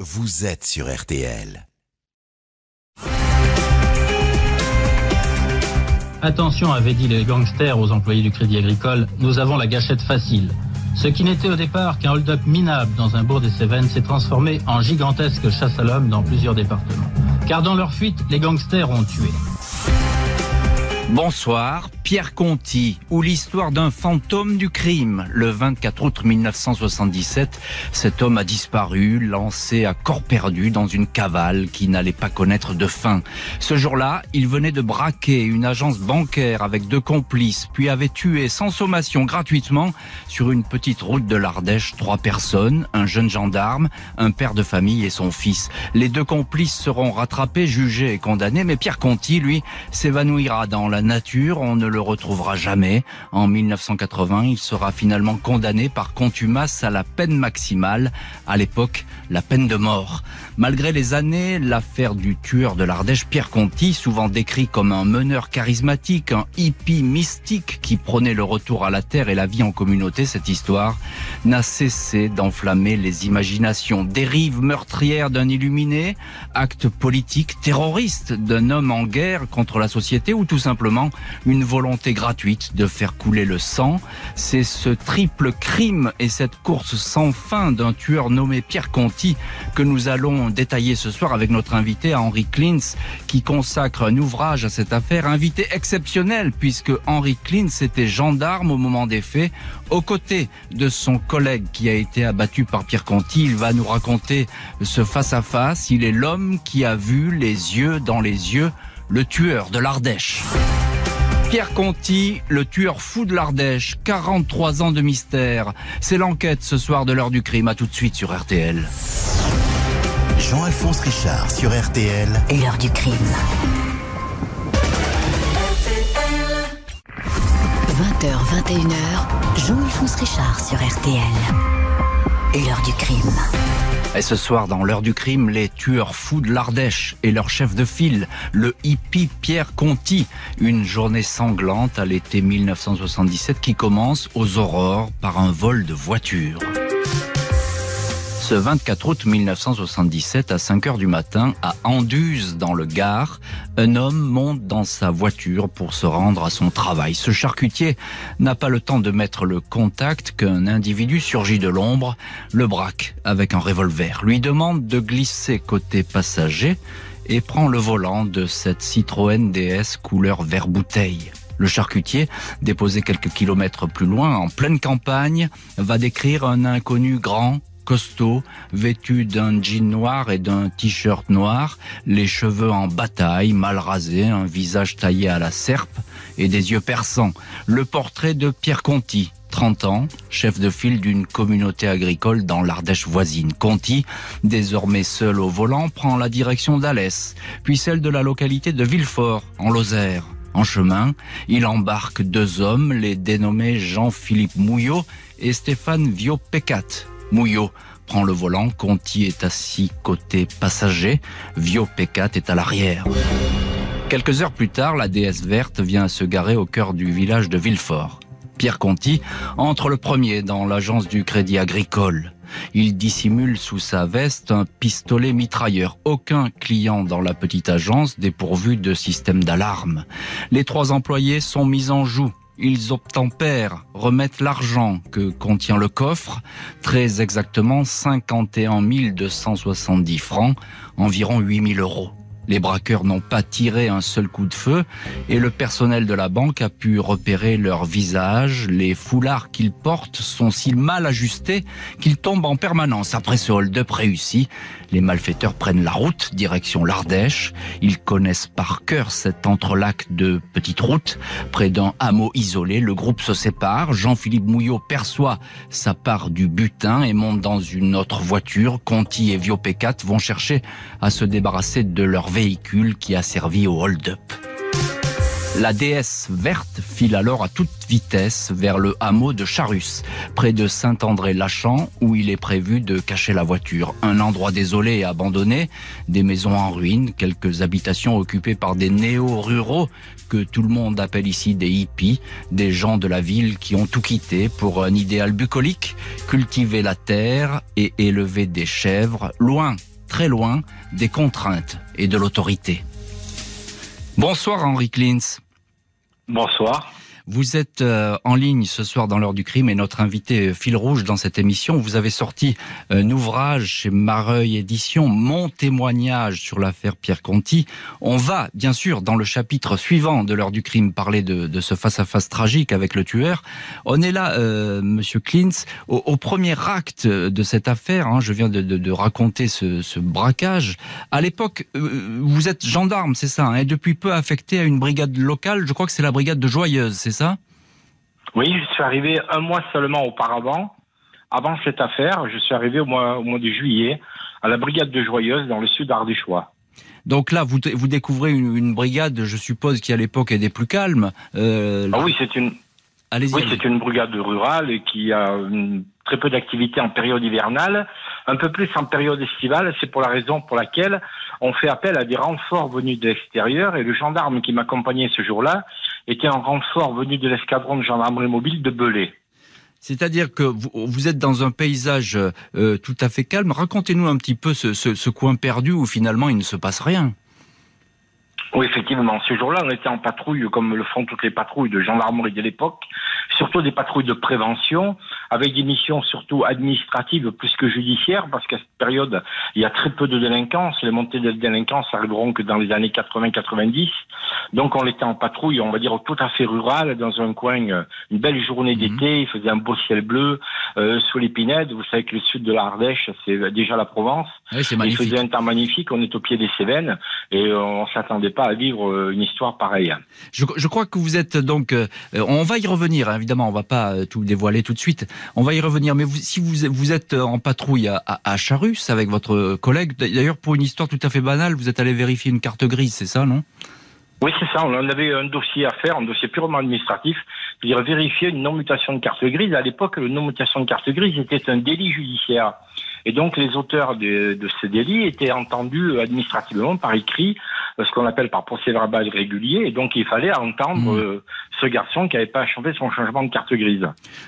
vous êtes sur RTL. Attention, avaient dit les gangsters aux employés du Crédit Agricole, nous avons la gâchette facile. Ce qui n'était au départ qu'un hold-up minable dans un bourg des Cévennes s'est transformé en gigantesque chasse à l'homme dans plusieurs départements. Car dans leur fuite, les gangsters ont tué. Bonsoir, Pierre Conti, ou l'histoire d'un fantôme du crime. Le 24 août 1977, cet homme a disparu, lancé à corps perdu dans une cavale qui n'allait pas connaître de fin. Ce jour-là, il venait de braquer une agence bancaire avec deux complices, puis avait tué sans sommation gratuitement sur une petite route de l'Ardèche trois personnes, un jeune gendarme, un père de famille et son fils. Les deux complices seront rattrapés, jugés et condamnés, mais Pierre Conti, lui, s'évanouira dans la nature, on ne le retrouvera jamais. En 1980, il sera finalement condamné par contumace à la peine maximale, à l'époque la peine de mort. Malgré les années, l'affaire du tueur de l'Ardèche, Pierre Conti, souvent décrit comme un meneur charismatique, un hippie mystique qui prônait le retour à la terre et la vie en communauté, cette histoire n'a cessé d'enflammer les imaginations. Dérive meurtrière d'un illuminé, acte politique terroriste d'un homme en guerre contre la société ou tout simplement une volonté gratuite de faire couler le sang. C'est ce triple crime et cette course sans fin d'un tueur nommé Pierre Conti que nous allons détailler ce soir avec notre invité Henri Klintz qui consacre un ouvrage à cette affaire. Invité exceptionnel puisque Henri Klintz était gendarme au moment des faits aux côtés de son collègue qui a été abattu par Pierre Conti. Il va nous raconter ce face à face. Il est l'homme qui a vu les yeux dans les yeux le tueur de l'Ardèche. Pierre Conti, le tueur fou de l'Ardèche, 43 ans de mystère. C'est l'enquête ce soir de l'heure du crime. À tout de suite sur RTL. Jean-Alphonse Richard sur RTL. L'heure du crime. 20h, 21h, Jean-Alphonse Richard sur RTL. L'heure du crime. Et ce soir, dans l'heure du crime, les tueurs fous de l'Ardèche et leur chef de file, le hippie Pierre Conti. Une journée sanglante à l'été 1977 qui commence aux aurores par un vol de voiture. Ce 24 août 1977, à 5 heures du matin, à Anduze, dans le Gard, un homme monte dans sa voiture pour se rendre à son travail. Ce charcutier n'a pas le temps de mettre le contact qu'un individu surgit de l'ombre, le braque avec un revolver, lui demande de glisser côté passager et prend le volant de cette Citroën DS couleur vert bouteille. Le charcutier, déposé quelques kilomètres plus loin, en pleine campagne, va décrire un inconnu grand, costaud, vêtu d'un jean noir et d'un t-shirt noir, les cheveux en bataille, mal rasés, un visage taillé à la serpe et des yeux perçants. Le portrait de Pierre Conti, 30 ans, chef de file d'une communauté agricole dans l'Ardèche voisine. Conti, désormais seul au volant, prend la direction d'Alès, puis celle de la localité de Villefort, en Lozère. En chemin, il embarque deux hommes, les dénommés Jean-Philippe Mouillot et Stéphane Viau-Pécat. Mouillot prend le volant, Conti est assis côté passager, Vio Pécat est à l'arrière. Quelques heures plus tard, la déesse verte vient se garer au cœur du village de Villefort. Pierre Conti entre le premier dans l'agence du Crédit Agricole. Il dissimule sous sa veste un pistolet mitrailleur. Aucun client dans la petite agence dépourvu de système d'alarme. Les trois employés sont mis en joue ils obtempèrent, remettent l'argent que contient le coffre, très exactement 51 270 francs, environ 8 000 euros. Les braqueurs n'ont pas tiré un seul coup de feu et le personnel de la banque a pu repérer leur visage. Les foulards qu'ils portent sont si mal ajustés qu'ils tombent en permanence. Après ce hold-up réussi, les malfaiteurs prennent la route direction l'Ardèche. Ils connaissent par cœur cet entrelac de petites routes. Près d'un hameau isolé, le groupe se sépare. Jean-Philippe Mouillot perçoit sa part du butin et monte dans une autre voiture. Conti et Viopécat vont chercher à se débarrasser de leur véhicule qui a servi au hold-up. La déesse verte file alors à toute vitesse vers le hameau de Charus, près de Saint-André-Lachamp, où il est prévu de cacher la voiture. Un endroit désolé et abandonné, des maisons en ruine, quelques habitations occupées par des néo-ruraux que tout le monde appelle ici des hippies, des gens de la ville qui ont tout quitté pour un idéal bucolique, cultiver la terre et élever des chèvres, loin, très loin, des contraintes et de l'autorité. Bonsoir Henri Klintz. Bonsoir. Vous êtes euh, en ligne ce soir dans l'heure du crime et notre invité euh, fil rouge dans cette émission. Vous avez sorti un ouvrage chez Mareuil Édition, mon témoignage sur l'affaire Pierre Conti. On va, bien sûr, dans le chapitre suivant de l'heure du crime, parler de, ce face-à-face tragique avec le tueur. On est là, euh, Monsieur Klintz, au, premier acte de cette affaire. Hein, je viens de, raconter ce, braquage. À l'époque, vous êtes gendarme, c'est ça, hein, et depuis peu affecté à une brigade locale. Je crois que c'est la brigade de Joyeuse, c'est oui, je suis arrivé un mois seulement auparavant. Avant cette affaire, je suis arrivé au mois, au mois de juillet à la brigade de Joyeuse dans le sud ardéchois. Donc là, vous, vous découvrez une, brigade, je suppose, qui à l'époque était plus calme. Euh, ah oui, c'est une. Oui, c'est une brigade rurale qui a très peu d'activité en période hivernale, un peu plus en période estivale. C'est pour la raison pour laquelle on fait appel à des renforts venus de l'extérieur. Et le gendarme qui m'accompagnait ce jour-là était un renfort venu de l'escadron de gendarmerie mobile de Belay. C'est-à-dire que vous, êtes dans un paysage euh, tout à fait calme. Racontez-nous un petit peu ce, coin perdu où finalement il ne se passe rien. Oui, effectivement. Ce jour-là, on était en patrouille, comme le font toutes les patrouilles de gendarmerie de l'époque, surtout des patrouilles de prévention, avec des missions surtout administratives plus que judiciaires, parce qu'à cette période, il y a très peu de délinquance. Les montées de délinquance arriveront que dans les années 80-90. Donc, on était en patrouille, on va dire, tout à fait rural, dans un coin, euh, une belle journée mhm. d'été, il faisait un beau ciel bleu, euh, sous l'épinette. Vous savez que le sud de l'Ardèche, c'est déjà la Provence. Oui, c'est magnifique. Il faisait un temps magnifique, on est au pied des Cévennes, et on s'attendait pas à vivre euh, une histoire pareille. Je, je crois que vous êtes donc, euh, on va y revenir, hein, évidemment, on va pas euh, tout dévoiler tout de suite, on va y revenir, mais si vous, êtes en patrouille à, Charus avec votre collègue, d'ailleurs pour une histoire tout à fait banale, vous êtes allé vérifier une carte grise, c'est ça, non? Oui, c'est ça. On avait un dossier à faire, un dossier purement administratif, c'est-à-dire vérifier une non-mutation de carte grise. À l'époque, la non-mutation de carte grise était un délit judiciaire. Et donc, les auteurs de, de ce délit étaient entendus administrativement par écrit ce qu'on appelle par procès verbal régulier. Et donc, il fallait entendre mmh. euh, ce garçon qui n'avait pas changé son changement de carte grise.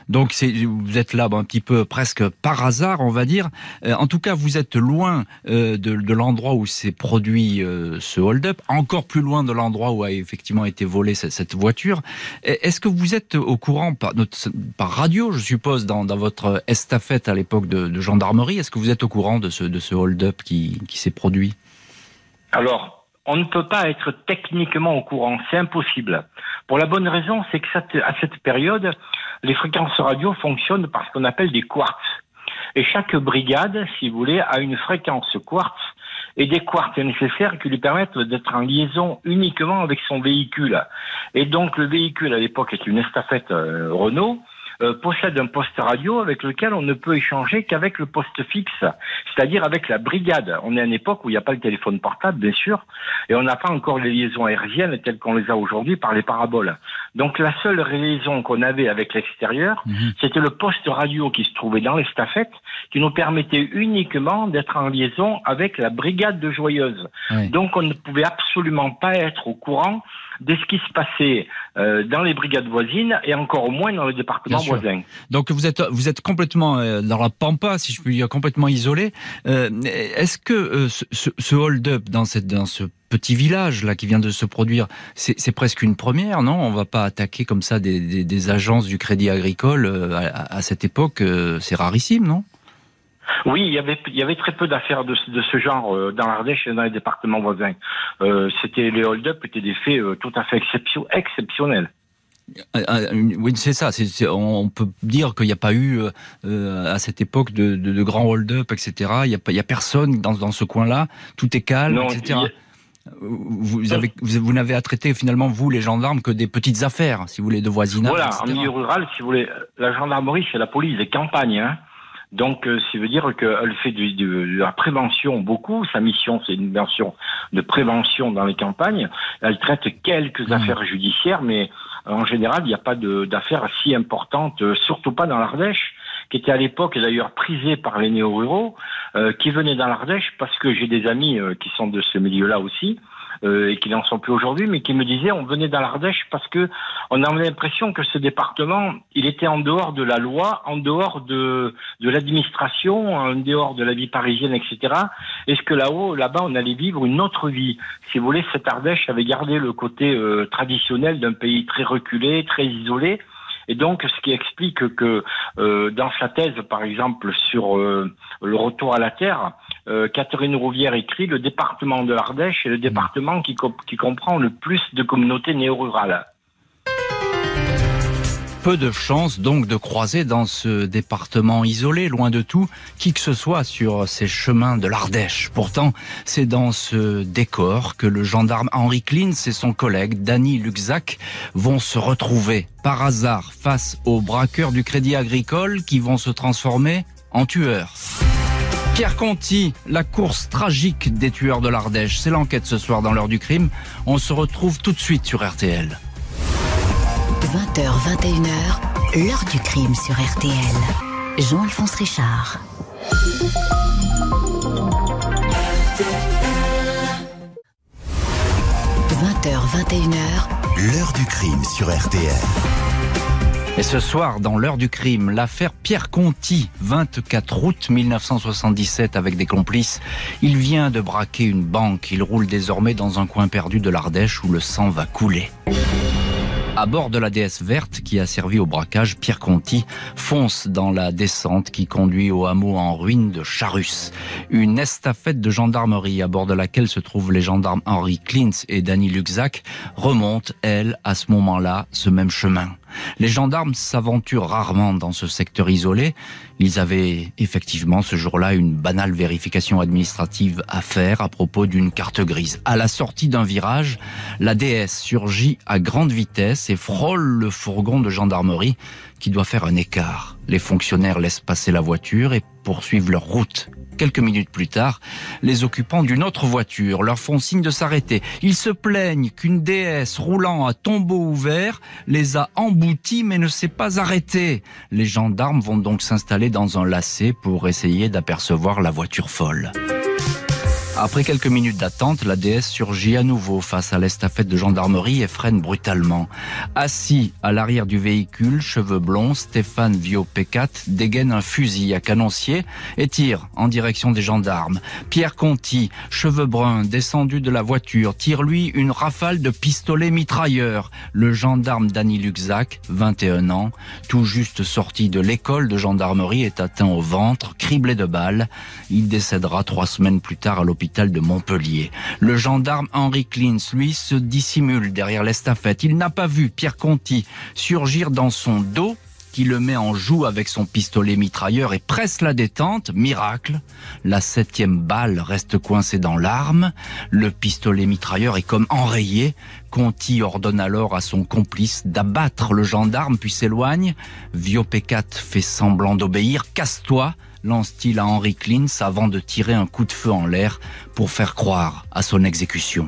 Donc, vous êtes là un petit peu presque par hasard, on va dire. Euh, en tout cas, vous êtes loin euh, de, l'endroit où s'est produit ce hold-up, encore plus loin de l'endroit où a effectivement été volée cette, voiture. Est-ce que vous êtes au courant par, par radio, je suppose, dans, votre estafette à l'époque de, gendarmerie Est-ce que vous êtes au courant de ce, de ce hold-up qui, qui s'est produit? Alors, on ne peut pas être techniquement au courant, c'est impossible. Pour la bonne raison, c'est que à cette période, les fréquences radio fonctionnent par ce qu'on appelle des quartz. Et chaque brigade, si vous voulez, a une fréquence quartz et des quartz nécessaires qui lui permettent d'être en liaison uniquement avec son véhicule. Et donc le véhicule à l'époque est une estafette euh, Renault euh, possède un poste radio avec lequel on ne peut échanger qu'avec le poste fixe, c'est-à-dire avec la brigade. On est à une époque où il n'y a pas le téléphone portable, bien sûr, et on n'a pas encore les liaisons aériennes telles qu'on les a aujourd'hui par les paraboles. Donc la seule liaison qu'on avait avec l'extérieur, mhm. c'était le poste radio qui se trouvait dans l'estafette, qui nous permettait uniquement d'être en liaison avec la brigade de Joyeuse. Donc on ne pouvait absolument pas être au courant de ce qui se passait euh, dans les brigades voisines et encore moins dans les départements voisins. Donc vous êtes vous êtes complètement euh, dans la pampa, si je puis dire, complètement isolé. Euh, est-ce que ce, ce hold-up dans cette dans ce petit village là qui vient de se produire, c'est presque une première, non? On va pas attaquer comme ça des, des, agences du Crédit Agricole à, à cette époque, c'est rarissime, non? Oui, il y avait, il y avait très peu d'affaires de, de, ce genre euh, dans l'Ardèche et dans les départements voisins. Euh, c'était les hold-up étaient des faits euh, tout à fait exceptionnels. Oui, c'est ça. on peut dire qu'il n'y a pas eu à cette époque de, de, grands hold-up, etc. Il n'y a, a personne dans, dans ce coin-là. Tout est calme, etc. Vous, avez, vous, n'avez à traiter finalement, vous, les gendarmes, que des petites affaires, si vous voulez, de voisinage. Voilà, en milieu rural, si vous voulez, la gendarmerie, c'est la police des campagnes. Hein. Donc, euh, ça veut dire qu'elle fait de, de, la prévention beaucoup. Sa mission, c'est une mission de prévention dans les campagnes. Elle traite quelques mmh. affaires judiciaires, mais en général, il n'y a pas d'affaires si importantes, euh, surtout pas dans l'Ardèche qui était à l'époque d'ailleurs prisée par les néo-ruraux, euh, qui venaient dans l'Ardèche parce que j'ai des amis qui sont de ce milieu-là aussi, euh, et qui n'en sont plus aujourd'hui, mais qui me disaient on venait dans l'Ardèche parce que on avait l'impression que ce département, il était en dehors de la loi, en dehors de, de l'administration, en dehors de la vie parisienne, etc. Est-ce que là-haut, là-bas, on allait vivre une autre vie Si vous voulez, cette Ardèche avait gardé le côté euh, traditionnel d'un pays très reculé, très isolé. Et donc, ce qui explique que euh, dans sa thèse, par exemple, sur euh, le retour à la Terre, euh, Catherine Rouvière écrit le département de l'Ardèche est le département qui, qui comprend le plus de communautés néo-rurales. Peu de chances donc de croiser dans ce département isolé, loin de tout, qui que ce soit sur ces chemins de l'Ardèche. Pourtant, c'est dans ce décor que le gendarme Henri Klins et son collègue Danny Luxac vont se retrouver par hasard face aux braqueurs du Crédit Agricole qui vont se transformer en tueurs. Pierre Conti, la course tragique des tueurs de l'Ardèche, c'est l'enquête ce soir dans l'heure du crime. On se retrouve tout de suite sur RTL. 20h, 21h, l'heure du crime sur RTL. Jean-Alphonse Richard. « 20h, 21h, l'heure du crime sur RTL. Et ce soir, dans l'heure du crime, l'affaire Pierre Conti, 24 août 1977, avec des complices. Il vient de braquer une banque. Il roule désormais dans un coin perdu de l'Ardèche où le sang va couler. À bord de la déesse verte qui a servi au braquage, Pierre Conti fonce dans la descente qui conduit au hameau en ruine de Charus. Une estafette de gendarmerie à bord de laquelle se trouvent les gendarmes Henri Klintz et Danny Luxac remonte, elle, à ce moment-là, ce même chemin. Les gendarmes s'aventurent rarement dans ce secteur isolé. Ils avaient effectivement ce jour-là une banale vérification administrative à faire à propos d'une carte grise. À la sortie d'un virage, la DS surgit à grande vitesse et frôle le fourgon de gendarmerie qui doit faire un écart. Les fonctionnaires laissent passer la voiture et poursuivent leur route. Quelques minutes plus tard, les occupants d'une autre voiture leur font signe de s'arrêter. Ils se plaignent qu'une déesse roulant à tombeau ouvert les a emboutis mais ne s'est pas arrêtée. Les gendarmes vont donc s'installer dans un lacet pour essayer d'apercevoir la voiture folle. Après quelques minutes d'attente, la déesse surgit à nouveau face à l'estafette de gendarmerie et freine brutalement. Assis à l'arrière du véhicule, cheveux blonds, Stéphane Viopécat dégaine un fusil à canoncier et tire en direction des gendarmes. Pierre Conti, cheveux bruns, descendu de la voiture, tire lui une rafale de pistolet mitrailleur. Le gendarme Danny Luxac, 21 ans, tout juste sorti de l'école de gendarmerie, est atteint au ventre, criblé de balles. Il décédera trois semaines plus tard à l'hôpital Le gendarme Henri Klins, lui, se dissimule derrière l'estafette. Il n'a pas vu Pierre Conti surgir dans son dos qui le met en joue avec son pistolet mitrailleur et presse la détente. Miracle, la septième balle reste coincée dans l'arme. Le pistolet mitrailleur est comme enrayé. Conti ordonne alors à son complice d'abattre le gendarme puis s'éloigne. Viopécat fait semblant d'obéir. Casse-toi lance-t-il à Henry Klins avant de tirer un coup de feu en l'air pour faire croire à son exécution.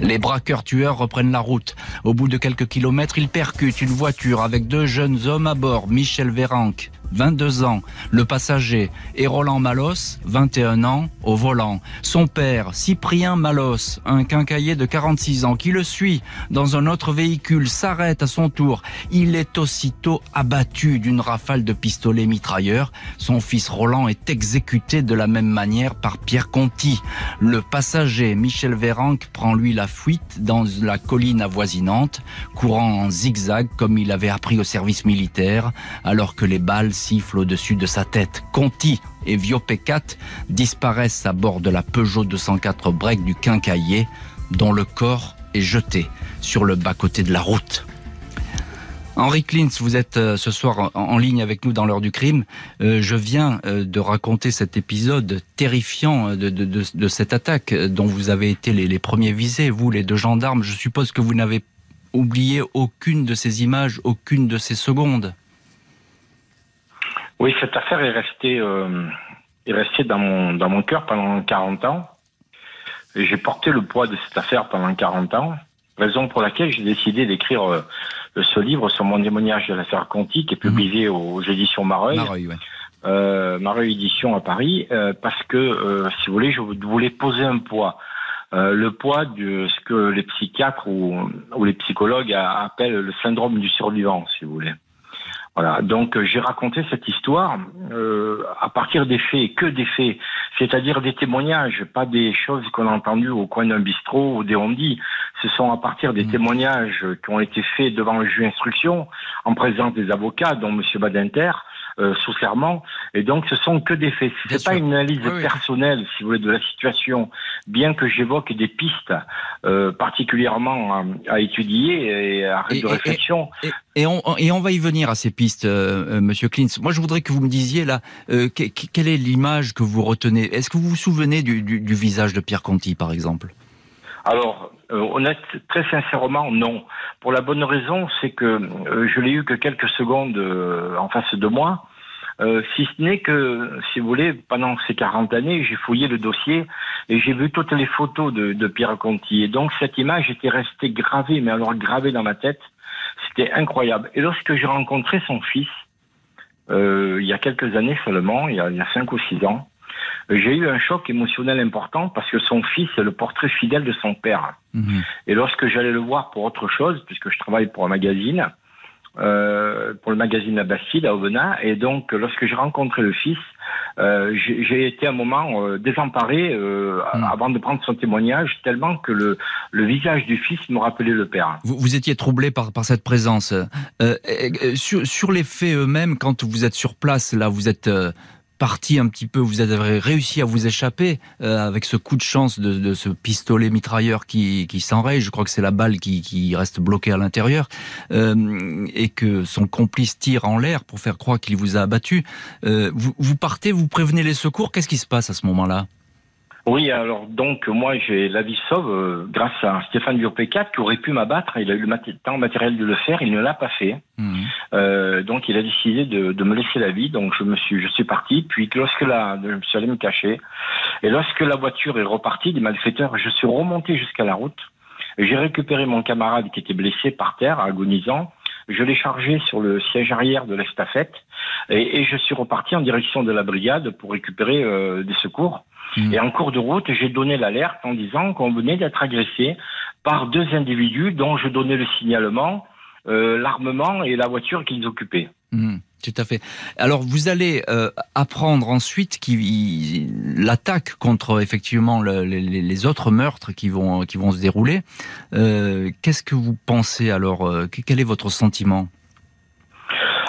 Les braqueurs tueurs reprennent la route. Au bout de quelques kilomètres, ils percutent une voiture avec deux jeunes hommes à bord, Michel Véranque 22 ans. Le passager est Roland Malos, 21 ans, au volant. Son père, Cyprien Malos, un quincailler de 46 ans, qui le suit dans un autre véhicule, s'arrête à son tour. Il est aussitôt abattu d'une rafale de pistolet mitrailleur. Son fils Roland est exécuté de la même manière par Pierre Conti. Le passager, Michel Véranque, prend lui la fuite dans la colline avoisinante, courant en zigzag comme il avait appris au service militaire, alors que les balles siffle au-dessus de sa tête. Conti et Viopécat disparaissent à bord de la Peugeot 204 break du Quincaillier, dont le corps est jeté sur le bas-côté de la route. Henri Klintz, vous êtes euh, ce soir en ligne avec nous dans l'heure du crime. Euh, je viens euh, de raconter cet épisode terrifiant de, cette attaque dont vous avez été les, les, premiers visés, vous les deux gendarmes. Je suppose que vous n'avez oublié aucune de ces images, aucune de ces secondes. Oui, cette affaire est restée, euh, est restée dans mon, dans mon cœur pendant 40 ans. Et j'ai porté le poids de cette affaire pendant 40 ans. Raison pour laquelle j'ai décidé d'écrire euh, ce livre sur mon témoignage de l'affaire Conti, qui est publié aux, éditions Mareuil. Mareuil, ouais. Euh, Mareuil Édition à Paris, euh, parce que, euh, si vous voulez, je voulais poser un poids. Euh, le poids de ce que les psychiatres ou, ou les psychologues appellent le syndrome du survivant, si vous voulez. Voilà, donc euh, j'ai raconté cette histoire euh, à partir des faits, que des faits, c'est-à-dire des témoignages, pas des choses qu'on a entendues au coin d'un bistrot ou des on-dit. Ce sont à partir des Mmh. témoignages qui ont été faits devant le juge d'instruction, en présence des avocats, dont M. Badinter, euh, sous serment. Et donc, ce sont que des faits. C'est pas sûr. une analyse Oui, oui. personnelle, si vous voulez, de la situation, bien que j'évoque des pistes euh, particulièrement à, à étudier et à Et- de et- réflexion. Et, et on, et on va y venir à ces pistes, euh, euh, Monsieur Klintz. Moi, je voudrais que vous me disiez là, euh, que- que- quelle est l'image que vous retenez? Est-ce que vous vous souvenez du, du- du visage de Pierre Conti, par exemple? Alors, euh, honnête, très sincèrement, non. Pour la bonne raison, c'est que euh, je l'ai eu que quelques secondes euh, en face de moi. Euh, si ce n'est que, si vous voulez, pendant ces 40 années, j'ai fouillé le dossier et j'ai vu toutes les photos de, Pierre Conti. Et donc, cette image était restée gravée, mais alors gravée dans ma tête. C'était incroyable. Et lorsque j'ai rencontré son fils, euh, il y a quelques années seulement, il y a, il y a 5 ou 6 ans, j'ai eu un choc émotionnel important parce que son fils est le portrait fidèle de son père. Mhm. Et lorsque j'allais le voir pour autre chose, puisque je travaille pour un magazine, euh, pour le magazine La Bastille à Aubenas, et donc lorsque j'ai rencontré le fils, euh, j'ai été un moment euh, désemparé Mm. avant de prendre son témoignage, tellement que le, le visage du fils me rappelait le père. Vous, vous étiez troublé par, par cette présence. Sur, sur les faits eux-mêmes, quand vous êtes sur place, là, vous êtes parti un petit peu, vous avez réussi à vous échapper euh, avec ce coup de chance de, ce pistolet mitrailleur qui, qui s'enraye. Je crois que c'est la balle qui, qui reste bloquée à l'intérieur euh, et que son complice tire en l'air pour faire croire qu'il vous a abattu. Euh, vous partez, vous prévenez les secours. Qu'est-ce qui se passe à ce moment-là? Oui, alors donc moi j'ai la vie sauve euh, grâce à Stéphane Durpécat qui aurait pu m'abattre. Il a eu le temps matériel de le faire, il ne l'a pas fait. Mhm. Euh, donc il a décidé de, de me laisser la vie. Donc je me suis, je suis parti. Puis lorsque la, je me suis allé me cacher. Et lorsque la voiture est repartie, des malfaiteurs, je suis remonté jusqu'à la route. J'ai récupéré mon camarade qui était blessé par terre, agonisant. Je l'ai chargé sur le siège arrière de l'estafette et, et je suis reparti en direction de la brigade pour récupérer euh, des secours. Mhm. Et en cours de route, j'ai donné l'alerte en disant qu'on venait d'être agressé par deux individus dont je donnais le signalement, euh, l'armement et la voiture qu'ils occupaient. Mhm, tout à fait. Alors vous allez euh, apprendre ensuite l'attaque contre effectivement le- les, autres meurtres qui vont qui vont se dérouler. Euh, Qu'est-ce que vous pensez alors euh, Quel est votre sentiment?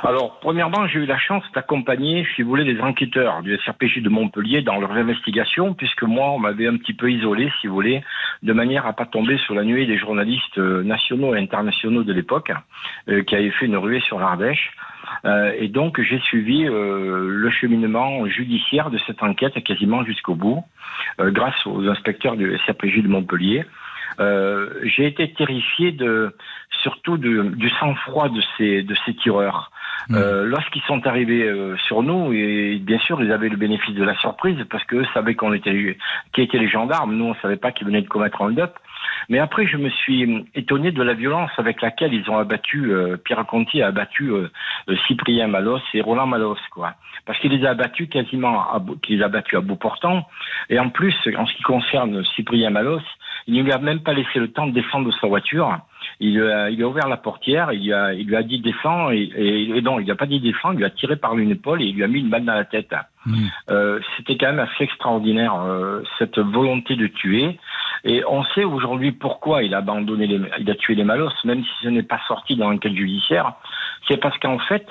Alors, premièrement, j'ai eu la chance d'accompagner, si vous voulez, les enquêteurs du SRPJ de Montpellier dans leurs investigations, puisque moi, on m'avait un petit peu isolé, si vous voulez, de manière à pas tomber sur la nuée des journalistes nationaux et internationaux de l'époque, qui avaient fait une ruée sur l'Ardèche. Euh, et donc, j'ai suivi euh, le cheminement judiciaire de cette enquête quasiment jusqu'au bout, euh, grâce aux inspecteurs du SRPJ de Montpellier. Euh, j'ai été terrifié de surtout de, du sang-froid de ces de ces tireurs. Euh, Lorsqu'ils sont arrivés euh, sur nous, et bien sûr, ils avaient le bénéfice de la surprise parce qu'eux savaient qu'on était qui étaient les gendarmes. Nous, on savait pas qu'ils venaient de commettre un up. Mais après, je me suis étonné de la violence avec laquelle ils ont abattu euh, Pierre Conti a abattu euh, euh, Cyprien Malos et Roland Malos, quoi. Parce qu'il les a abattus quasiment, à qu'il les a abattus à bout portant. Et en plus, en ce qui concerne Cyprien Malos, il ne lui a même pas laissé le temps de descendre de sa voiture. Il, lui a, il a ouvert la portière, il lui a, il lui a dit descends, et, et, et non, il lui a pas dit descends, il lui a tiré par une épaule et il lui a mis une balle dans la tête. Mhm. Euh, C'était quand même assez extraordinaire, euh, cette volonté de tuer. Et on sait aujourd'hui pourquoi il a abandonné les, il a tué les Malos, même si ce n'est pas sorti dans l'enquête judiciaire. C'est parce qu'en fait,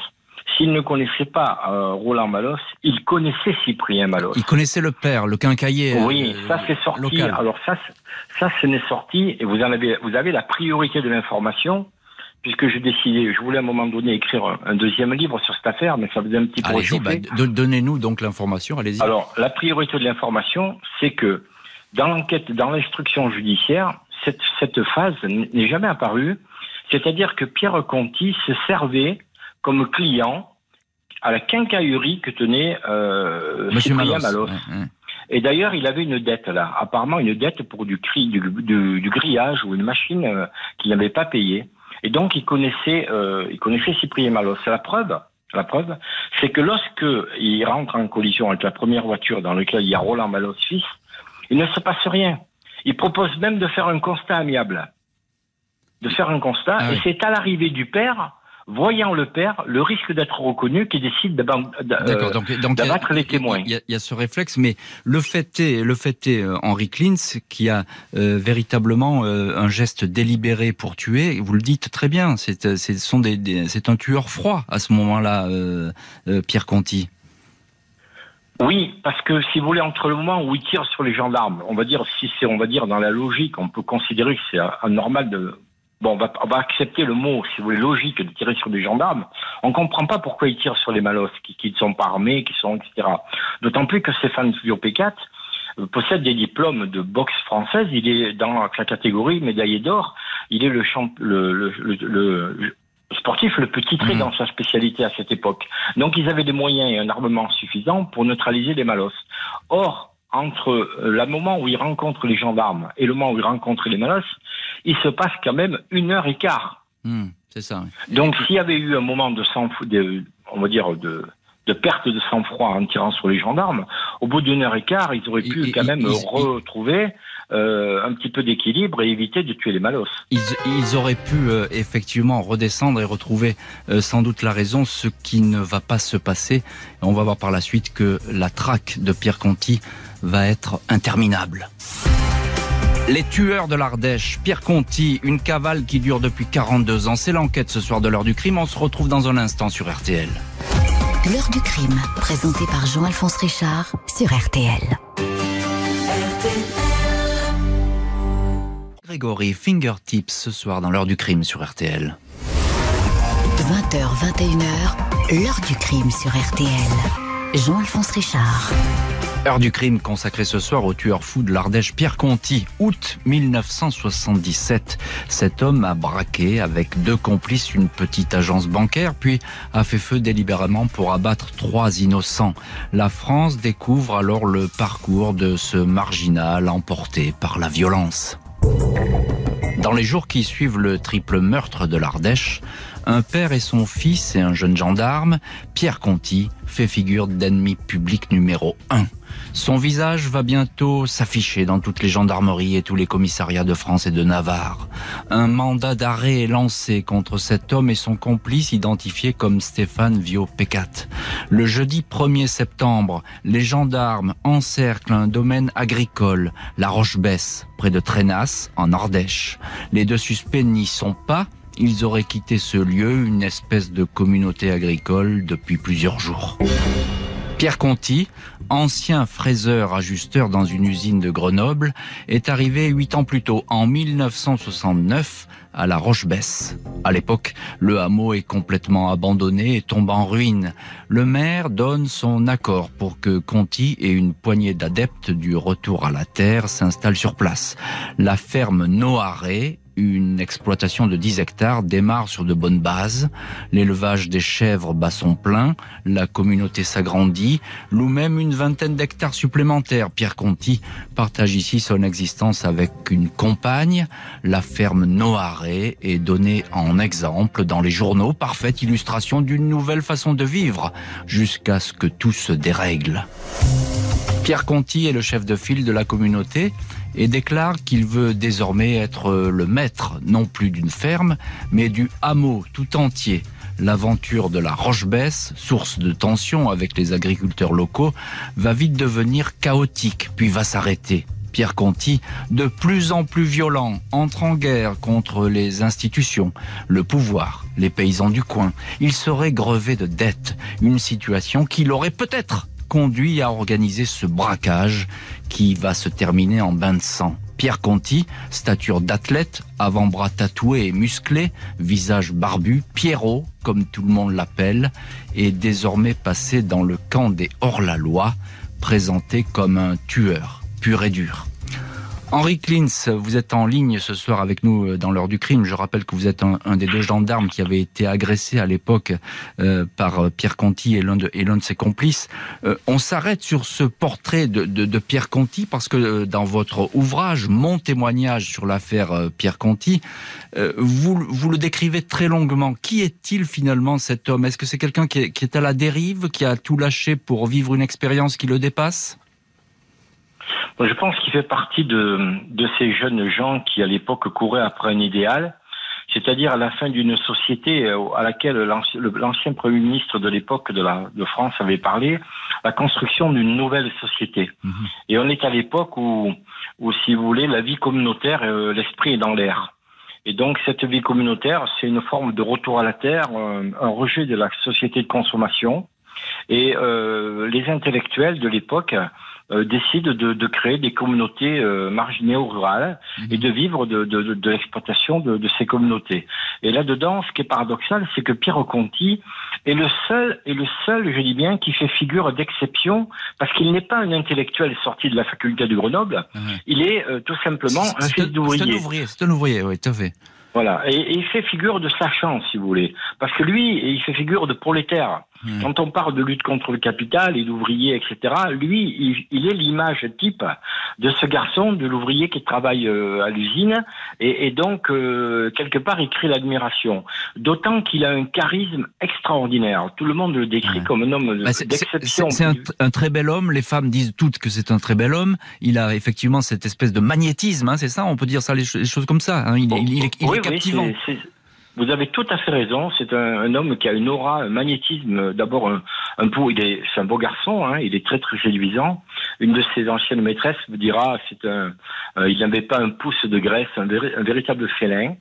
s'il ne connaissait pas euh, Roland Malos, il connaissait Cyprien Malos. Il connaissait le père, le quincailler. Oui, euh, ça c'est sorti. local. Alors ça, ça ce n'est sorti et vous en avez, vous avez la priorité de l'information puisque j'ai décidé, je voulais à un moment donné écrire un, deuxième livre sur cette affaire, mais ça faisait un petit peu Allez-y, bah, donnez-nous donc l'information. Allez-y. Alors, la priorité de l'information, c'est que dans l'enquête, dans l'instruction judiciaire, cette, cette phase n'est jamais apparue. C'est-à-dire que Pierre Conti se servait comme client à la quincaillerie que tenait euh, Monsieur Cyprien Malos. Et d'ailleurs, il avait une dette là, apparemment une dette pour du, cri, du, du- du grillage ou une machine euh, qu'il n'avait pas payée. Et donc, il connaissait, euh, il connaissait Cyprien Malos. C'est la preuve. La preuve, c'est que lorsque il rentre en collision avec la première voiture dans laquelle il y a Roland Malos fils, il ne se passe rien. Il propose même de faire un constat amiable, de faire un constat. Ah et c'est à l'arrivée du père, voyant le père, le risque d'être reconnu, qui décide euh, Donc, donc il y a- d'abattre les témoins. Il y, a, il y a ce réflexe, mais le fait est, le fait est, euh, Henri Klintz, qui a euh, véritablement euh, un geste délibéré pour tuer. Vous le dites très bien. C'est, des, des- un tueur froid à ce moment-là, Pierre Conti. Oui, parce que si vous voulez, entre le moment où il tire sur les gendarmes, on va dire, si c'est, on va dire, dans la logique, on peut considérer que c'est anormal de, bon, on va, on va accepter le mot, si vous voulez, logique de tirer sur des gendarmes. On comprend pas pourquoi il tire sur les malos, qui, qui ne sont pas armés, qui sont, etc. D'autant plus que Stéphane Fillon-Pécat euh, possède des diplômes de boxe française. Il est dans la catégorie médaillé d'or. Il est le, champ, le sportif le plus titré Mhm. dans sa spécialité à cette époque. Donc ils avaient des moyens et un armement suffisant pour neutraliser les malos. Or, entre euh, le moment où ils rencontrent les gendarmes et le moment où ils rencontrent les malos, il se passe quand même une heure et quart. Hmm, c'est ça. oui. Donc s'il y avait eu un moment de sang, de, on va dire de, de perte de sang-froid en tirant sur les gendarmes, au bout d'une heure et quart, ils auraient pu Et- et- quand même retrouver euh, un petit peu d'équilibre et éviter de tuer les malos. Ils, ils auraient pu euh, effectivement redescendre et retrouver euh, sans doute la raison, ce qui ne va pas se passer. On va voir par la suite que la traque de Pierre Conti va être interminable. Les tueurs de l'Ardèche, Pierre Conti, une cavale qui dure depuis 42 ans. C'est l'enquête ce soir de l'heure du crime. On se retrouve dans un instant sur RTL. L'heure du crime, présenté par Jean-Alphonse Richard sur RTL. Grégory Fingertips ce soir dans l'heure du crime sur RTL. 20h, 21h, l'heure du crime sur RTL. Jean-Alphonse Richard. Heure du crime consacrée ce soir au tueur fou de l'Ardèche Pierre Conti, août 1977. Cet homme a braqué avec deux complices une petite agence bancaire, puis a fait feu délibérément pour abattre trois innocents. La France découvre alors le parcours de ce marginal emporté par la violence. Dans les jours qui suivent le triple meurtre de l'Ardèche, un père et son fils et un jeune gendarme, Pierre Conti, fait figure d'ennemi public numéro un. Son visage va bientôt s'afficher dans toutes les gendarmeries et tous les commissariats de France et de Navarre. Un mandat d'arrêt est lancé contre cet homme et son complice identifié comme Stéphane Viau-Pécat. Le jeudi 1er septembre, les gendarmes encerclent un domaine agricole, la Roche-Besse, près de Trénas, en Ardèche. Les deux suspects n'y sont pas, ils auraient quitté ce lieu, une espèce de communauté agricole, depuis plusieurs jours. Pierre Conti, ancien fraiseur ajusteur dans une usine de Grenoble, est arrivé huit ans plus tôt, en 1969, à la Roche-Besse. À l'époque, le hameau est complètement abandonné et tombe en ruine. Le maire donne son accord pour que Conti et une poignée d'adeptes du retour à la terre s'installent sur place. La ferme Noiré une exploitation de 10 hectares démarre sur de bonnes bases. L'élevage des chèvres bat son plein, la communauté s'agrandit, loue même une vingtaine d'hectares supplémentaires. Pierre Conti partage ici son existence avec une compagne. La ferme Noiré est donnée en exemple dans les journaux, parfaite illustration d'une nouvelle façon de vivre, jusqu'à ce que tout se dérègle. Pierre Conti est le chef de file de la communauté et déclare qu'il veut désormais être le maître, non plus d'une ferme, mais du hameau tout entier. L'aventure de la Roche-Besse, source de tension avec les agriculteurs locaux, va vite devenir chaotique, puis va s'arrêter. Pierre Conti, de plus en plus violent, entre en guerre contre les institutions, le pouvoir, les paysans du coin. Il serait grevé de dettes, une situation qui l'aurait peut-être conduit à organiser ce braquage qui va se terminer en bain de sang. Pierre Conti, stature d'athlète, avant-bras tatoués et musclés, visage barbu, Pierrot, comme tout le monde l'appelle, est désormais passé dans le camp des hors-la-loi, présenté comme un tueur pur et dur. Henri Klintz, vous êtes en ligne ce soir avec nous euh, dans l'heure du crime. Je rappelle que vous êtes un, des deux gendarmes qui avait été agressé à l'époque euh, par euh, Pierre Conti et l'un de, de, ses complices. on s'arrête sur ce portrait de, Pierre Conti parce que dans votre ouvrage, mon témoignage sur l'affaire Pierre Conti, vous, vous le décrivez très longuement. Qui est-il finalement cet homme? Est-ce que c'est quelqu'un qui, qui est à la dérive, qui a tout lâché pour vivre une expérience qui le dépasse? Je pense qu'il fait partie de, de ces jeunes gens qui, à l'époque, couraient après un idéal, c'est-à-dire à la fin d'une société euh, à laquelle l'ancien Premier ministre de l'époque de, la, de France avait parlé, la construction d'une nouvelle société. Mhm. Et on est à l'époque où, où, si vous voulez, la vie communautaire, euh, l'esprit est dans l'air. Et donc cette vie communautaire, c'est une forme de retour à la terre, euh, un rejet de la société de consommation. Et euh, les intellectuels de l'époque euh, décident de, de, créer des communautés euh, marginaux-rurales mhm. et de vivre de, de, de l'exploitation de, ces communautés. Et là-dedans, ce qui est paradoxal, c'est que Pierre Conti est le seul, est le seul, je dis bien, qui fait figure d'exception, parce qu'il n'est pas un intellectuel sorti de la faculté de Grenoble, il est euh, tout simplement un fils d'ouvrier. C'est un ouvrier, oui, tout à fait. Voilà, et, et, il fait figure de sachant, si vous voulez, parce que lui, il fait figure de prolétaire. Quand on parle de lutte contre le capital et d'ouvriers, etc., lui, il, est l'image type de ce garçon, de l'ouvrier qui travaille euh, à l'usine, et, donc, euh, quelque part, il crée l'admiration. D'autant qu'il a un charisme extraordinaire. Tout le monde le décrit comme un homme bah, d'exception. C'est un, très bel homme, les femmes disent toutes que c'est un très bel homme. Il a effectivement cette espèce de magnétisme, hein, c'est ça On peut dire ça, les, choses comme ça. Hein. Il, est, captivant. Vous avez tout à fait raison. C'est un, homme qui a une aura, un magnétisme. D'abord, un, un il est, c'est un beau garçon. Hein, il est très très séduisant. Une de ses anciennes maîtresses me dira, c'est un, euh, il n'avait pas un pouce de graisse, un véritable félin.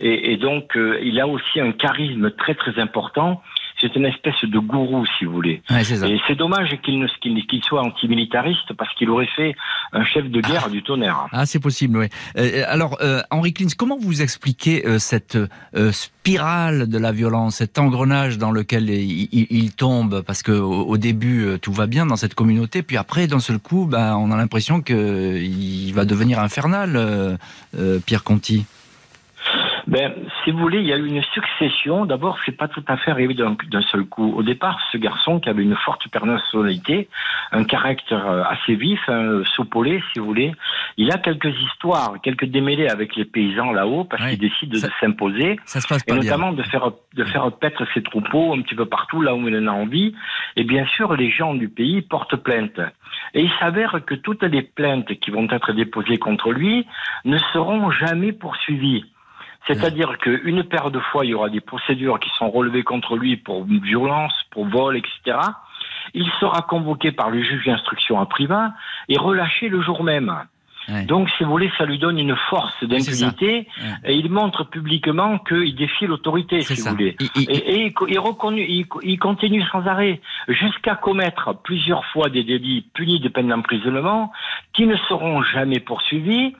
Et, et donc, euh, il a aussi un charisme très très important c'est une espèce de gourou, si vous voulez. Et c'est dommage qu'il qu'il soit antimilitariste parce qu'il aurait fait un chef de guerre ah. du tonnerre. Ah, c'est possible, oui. Euh, alors, euh, Henri Klins, comment vous expliquez euh, cette spirale de la violence, cet engrenage dans lequel il, tombe? Parce que au, début, tout va bien dans cette communauté, puis après, d'un seul coup, ben, on a l'impression qu'il va devenir infernal, Pierre Conti. Ben, si vous voulez, il y a eu une succession. D'abord, c'est pas tout à fait arrivé d'un seul coup. Au départ, ce garçon qui avait une forte personnalité, un caractère euh, assez vif, un soupolé, si vous voulez, il a quelques histoires, quelques démêlés avec les paysans là-haut parce qu'il décide de s'imposer. Et notamment de faire, de faire paître ses troupeaux un petit peu partout là où il en a envie. Et bien sûr, les gens du pays portent plainte. Et il s'avère que toutes les plaintes qui vont être déposées contre lui ne seront jamais poursuivies. C'est-à-dire qu'une paire de fois, il y aura des procédures qui sont relevées contre lui pour violence, pour vol, etc. Il sera convoqué par le juge d'instruction à privat et relâché le jour même. Donc, si vous voulez, ça lui donne une force d'impunité et il montre publiquement qu'il défie l'autorité, si vous voulez. Et, et il, il, continue sans arrêt jusqu'à commettre plusieurs fois des délits punis de peine d'emprisonnement qui ne seront jamais poursuivis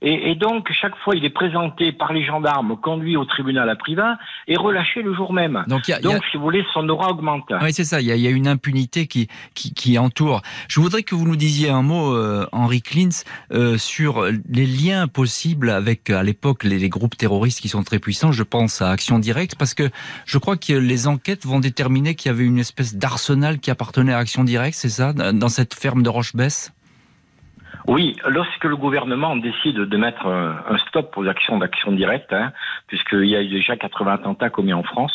et, et, donc, chaque fois, il est présenté par les gendarmes, conduit au tribunal à Privas et relâché le jour même. Donc, a, donc si vous voulez, son aura augmente. Oui, c'est ça. Il y, a, il y, a, une impunité qui, qui, qui, entoure. Je voudrais que vous nous disiez un mot, euh, Henri Klintz, euh, sur les liens possibles avec, à l'époque, les, les, groupes terroristes qui sont très puissants. Je pense à Action Directe, parce que je crois que les enquêtes vont déterminer qu'il y avait une espèce d'arsenal qui appartenait à Action Directe, c'est ça, dans cette ferme de Rochebesse? Oui, lorsque le gouvernement décide de mettre un stop aux actions d'action directe, hein, puisqu'il y a déjà 80 attentats commis en France,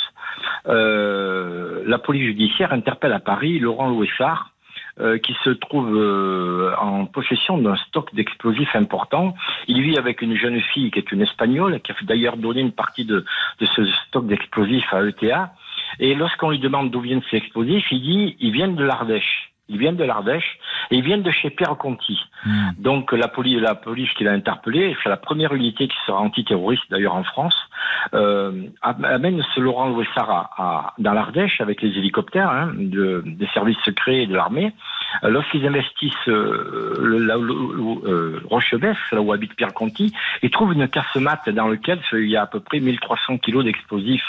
euh, la police judiciaire interpelle à Paris Laurent Louessard, euh, qui se trouve euh, en possession d'un stock d'explosifs important. Il vit avec une jeune fille qui est une espagnole, qui a d'ailleurs donné une partie de, de ce stock d'explosifs à ETA. Et lorsqu'on lui demande d'où viennent ces explosifs, il dit ils viennent de l'Ardèche. Ils viennent de l'Ardèche et ils viennent de chez Pierre Conti. Hmm. Donc la police, la police qui l'a interpellé, c'est la première unité qui sera antiterroriste d'ailleurs en France, euh, amène ce Laurent Louessara à, dans l'Ardèche avec les hélicoptères hein, de, des services secrets et de l'armée. Euh, lorsqu'ils investissent euh, le, la, euh, là où habite Pierre Conti, ils trouvent une casse-mate dans laquelle il y a à peu près 1300 kilos d'explosifs.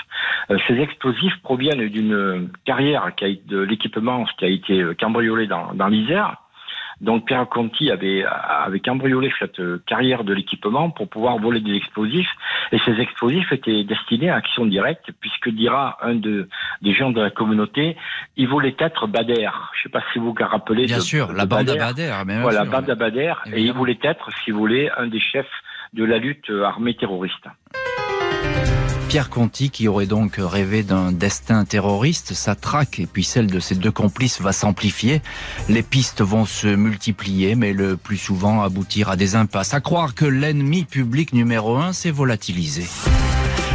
Euh, ces explosifs proviennent d'une carrière qui a de l'équipement qui a été cambriolé dans, dans l'Isère Donc Pierre Conti avait, avait cambriolé cette carrière de l'équipement pour pouvoir voler des explosifs. Et ces explosifs étaient destinés à action directe, puisque dira un de, des gens de la communauté, il voulait être Bader. Je ne sais pas si vous vous rappelez. Bien sûr, la bande à Bader. voilà, bande à Bader. Et il voulait être, si vous voulez, un des chefs de la lutte armée terroriste. Pierre Conti, qui aurait donc rêvé d'un destin terroriste, sa traque et puis celle de ses deux complices va s'amplifier. Les pistes vont se multiplier, mais le plus souvent aboutir à des impasses. À croire que l'ennemi public numéro un s'est volatilisé.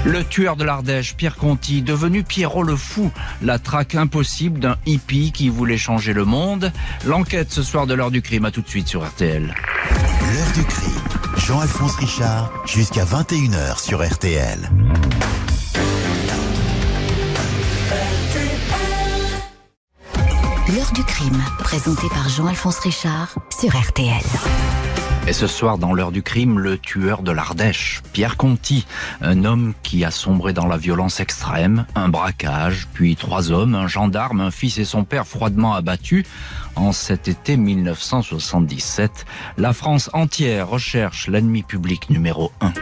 Le tueur de l'Ardèche, Pierre Conti, devenu Pierrot le Fou, la traque impossible d'un hippie qui voulait changer le monde. L'enquête ce soir de l'heure du crime, à tout de suite sur RTL. L'heure du crime, Jean-Alphonse Richard, jusqu'à 21h sur RTL. L'heure du crime, présenté par Jean-Alphonse Richard sur RTL. Et ce soir, dans l'heure du crime, le tueur de l'Ardèche, Pierre Conti, un homme qui a sombré dans la violence extrême, un braquage, puis trois hommes, un gendarme, un fils et son père froidement abattus. En cet été 1977, la France entière recherche l'ennemi public numéro un.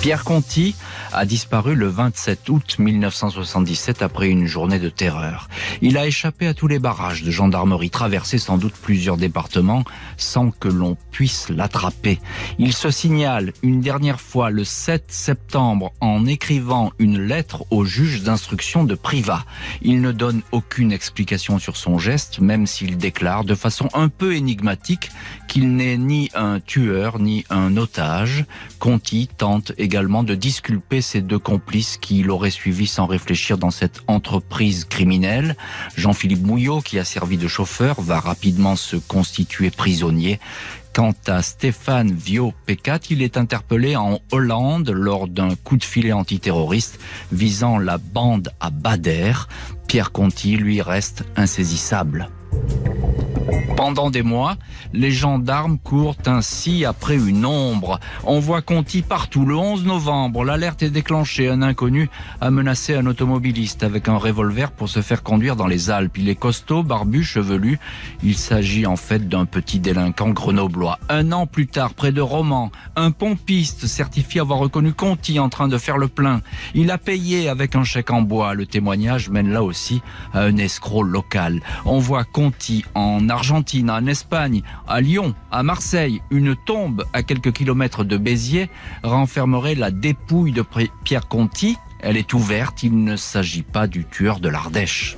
Pierre Conti a disparu le 27 août 1977 après une journée de terreur. Il a échappé à tous les barrages de gendarmerie, traversé sans doute plusieurs départements sans que l'on puisse l'attraper. Il se signale une dernière fois le 7 septembre en écrivant une lettre au juge d'instruction de Privat. Il ne donne aucune explication sur son geste, même s'il déclare de façon un peu énigmatique qu'il n'est ni un tueur ni un otage. Conti tente également de disculper ses deux complices qui l'auraient suivi sans réfléchir dans cette entreprise criminelle. Jean-Philippe Mouillot, qui a servi de chauffeur, va rapidement se constituer prisonnier. Quant à Stéphane Vio-Pécat, il est interpellé en Hollande lors d'un coup de filet antiterroriste visant la bande à Bader. Pierre Conti, lui, reste insaisissable. Pendant des mois, les gendarmes courent ainsi après une ombre. On voit Conti partout. Le 11 novembre, l'alerte est déclenchée. Un inconnu a menacé un automobiliste avec un revolver pour se faire conduire dans les Alpes. Il est costaud, barbu, chevelu. Il s'agit en fait d'un petit délinquant grenoblois. Un an plus tard, près de Romans, un pompiste certifie avoir reconnu Conti en train de faire le plein. Il a payé avec un chèque en bois. Le témoignage mène là aussi à un escroc local. On voit Conti en Argentine, en Espagne, à Lyon, à Marseille, une tombe à quelques kilomètres de Béziers renfermerait la dépouille de Pierre Conti. Elle est ouverte, il ne s'agit pas du tueur de l'Ardèche.